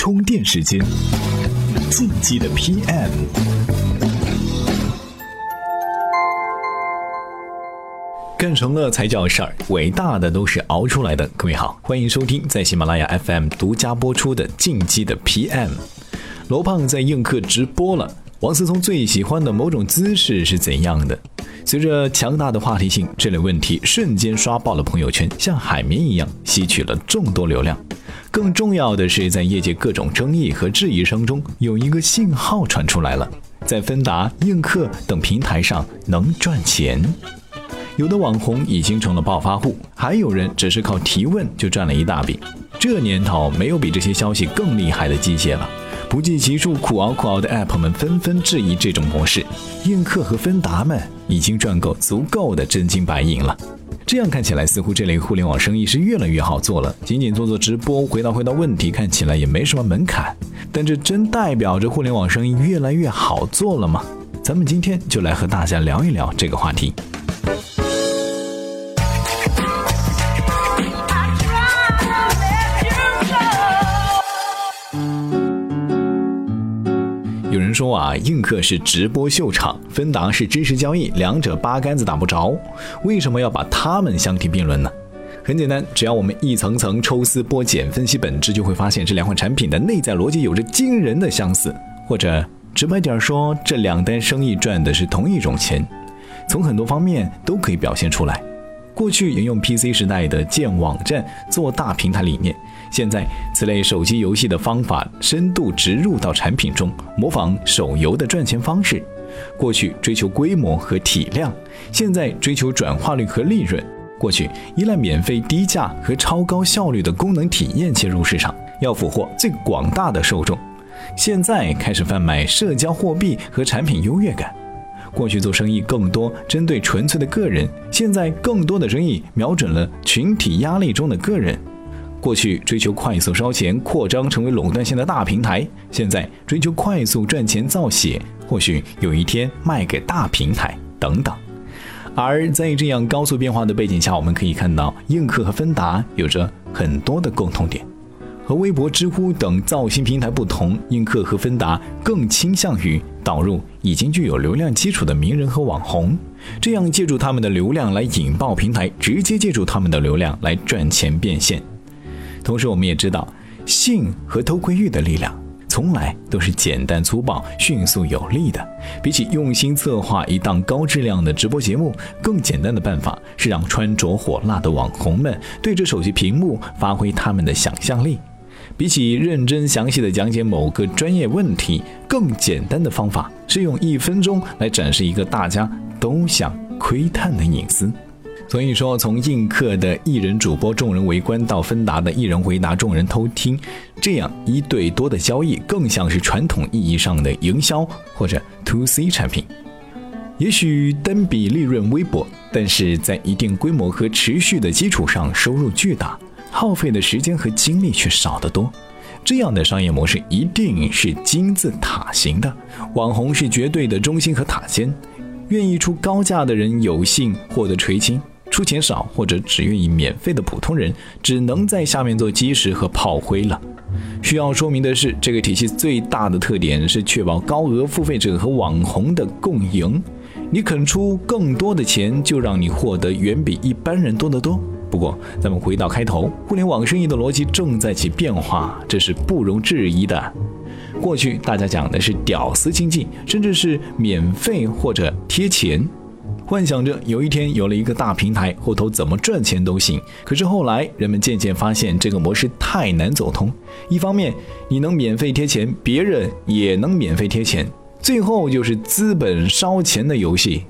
充电时间，进击的 PM。干成了才叫事儿，伟大的都是熬出来的。各位好，欢迎收听在喜马拉雅 FM 独家播出的《进击的 PM》。罗胖在映客直播了。王思聪最喜欢的某种姿势是怎样的？随着强大的话题性，这类问题瞬间刷爆了朋友圈，像海绵一样吸取了众多流量。更重要的是，在业界各种争议和质疑声中，有一个信号传出来了：在芬达、映客等平台上能赚钱。有的网红已经成了暴发户，还有人只是靠提问就赚了一大笔。这年头，没有比这些消息更厉害的机械了。不计其数苦熬苦熬的 App 们纷纷质疑这种模式，映客和芬达们已经赚够足够的真金白银了。这样看起来，似乎这类互联网生意是越来越好做了。仅仅做做直播，回答回答问题，看起来也没什么门槛。但这真代表着互联网生意越来越好做了吗？咱们今天就来和大家聊一聊这个话题。说啊，映客是直播秀场，芬达是知识交易，两者八竿子打不着。为什么要把它们相提并论呢？很简单，只要我们一层层抽丝剥茧分析本质，就会发现这两款产品的内在逻辑有着惊人的相似。或者直白点说，这两单生意赚的是同一种钱，从很多方面都可以表现出来。过去沿用 PC 时代的建网站做大平台理念，现在此类手机游戏的方法深度植入到产品中，模仿手游的赚钱方式。过去追求规模和体量，现在追求转化率和利润。过去依赖免费低价和超高效率的功能体验切入市场，要俘获最广大的受众，现在开始贩卖社交货币和产品优越感。过去做生意更多针对纯粹的个人，现在更多的生意瞄准了群体压力中的个人。过去追求快速烧钱，扩张成为垄断性的大平台，现在追求快速赚钱造血，或许有一天卖给大平台等等。而在这样高速变化的背景下，我们可以看到映客和芬达有着很多的共同点。和微博、知乎等造星平台不同，映客和芬达更倾向于导入已经具有流量基础的名人和网红，这样借助他们的流量来引爆平台，直接借助他们的流量来赚钱变现。同时，我们也知道，性和偷窥欲的力量从来都是简单粗暴、迅速有力的。比起用心策划一档高质量的直播节目，更简单的办法是让穿着火辣的网红们对着手机屏幕发挥他们的想象力。比起认真详细的讲解某个专业问题，更简单的方法是用一分钟来展示一个大家都想窥探的隐私。所以说，从映客的艺人主播众人围观到芬达的艺人回答众人偷听，这样一对多的交易，更像是传统意义上的营销或者 to C 产品。也许单笔利润微薄，但是在一定规模和持续的基础上，收入巨大。耗费的时间和精力却少得多，这样的商业模式一定是金字塔型的。网红是绝对的中心和塔尖，愿意出高价的人有幸获得垂青，出钱少或者只愿意免费的普通人，只能在下面做基石和炮灰了。需要说明的是，这个体系最大的特点是确保高额付费者和网红的共赢。你肯出更多的钱，就让你获得远比一般人多得多。不过，咱们回到开头，互联网生意的逻辑正在起变化，这是不容置疑的。过去大家讲的是屌丝经济，甚至是免费或者贴钱，幻想着有一天有了一个大平台，后头怎么赚钱都行。可是后来人们渐渐发现，这个模式太难走通。一方面，你能免费贴钱，别人也能免费贴钱，最后就是资本烧钱的游戏。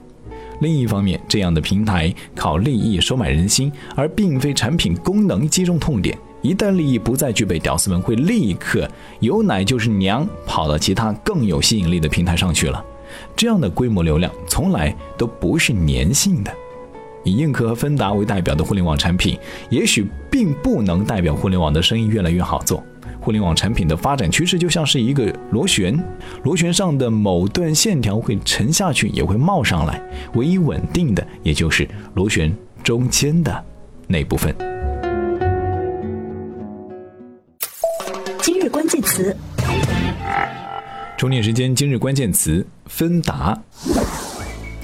另一方面，这样的平台靠利益收买人心，而并非产品功能击中痛点。一旦利益不再具备，屌丝们会立刻有奶就是娘，跑到其他更有吸引力的平台上去了。这样的规模流量从来都不是粘性的。以映客和芬达为代表的互联网产品，也许并不能代表互联网的生意越来越好做。互联网产品的发展趋势就像是一个螺旋，螺旋上的某段线条会沉下去，也会冒上来，唯一稳定的也就是螺旋中间的那部分。今日关键词。充电时间今日关键词：芬达。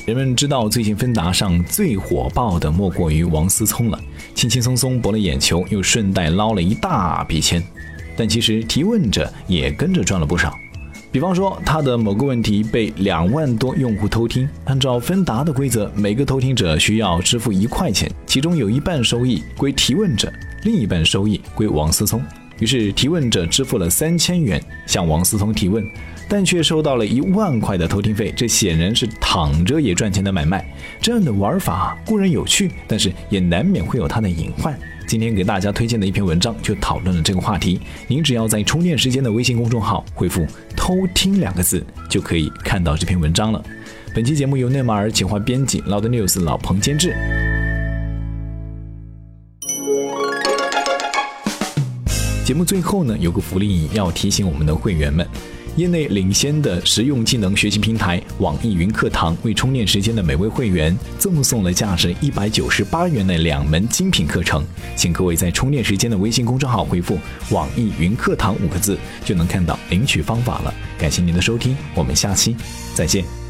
人们知道最近芬达上最火爆的莫过于王思聪了，轻轻松松博了眼球，又顺带捞了一大笔钱。但其实提问者也跟着赚了不少。比方说，他的某个问题被两万多用户偷听，按照芬达的规则，每个偷听者需要支付一块钱，其中有一半收益归提问者，另一半收益归王思聪。于是提问者支付了三千元向王思聪提问，但却收到了一万块的偷听费，这显然是躺着也赚钱的买卖。这样的玩法固然有趣，但是也难免会有它的隐患。今天给大家推荐的一篇文章就讨论了这个话题。您只要在充电时间的微信公众号回复“偷听”两个字，就可以看到这篇文章了。本期节目由内马尔企划编辑，Loud News 老彭监制。节目最后呢，有个福利要提醒我们的会员们：业内领先的实用技能学习平台网易云课堂为充电时间的每位会员赠送了价值一百九十八元的两门精品课程，请各位在充电时间的微信公众号回复“网易云课堂”五个字，就能看到领取方法了。感谢您的收听，我们下期再见。